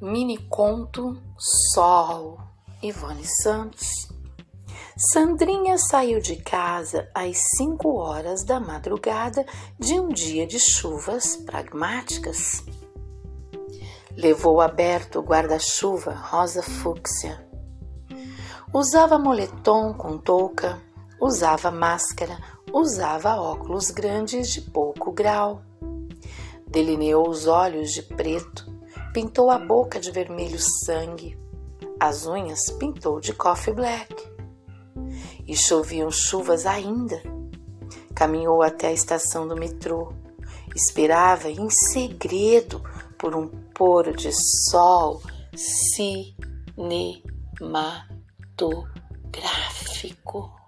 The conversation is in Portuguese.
Mini conto Sol, Ivone Santos. Sandrinha saiu de casa às cinco horas da madrugada de um dia de chuvas pragmáticas. Levou aberto o guarda-chuva rosa fúcsia. Usava moletom com touca, usava máscara, usava óculos grandes de pouco grau. Delineou os olhos de preto pintou a boca de vermelho sangue, as unhas pintou de coffee black. E choviam chuvas ainda. Caminhou até a estação do metrô, esperava em segredo por um pôr de sol cinematográfico.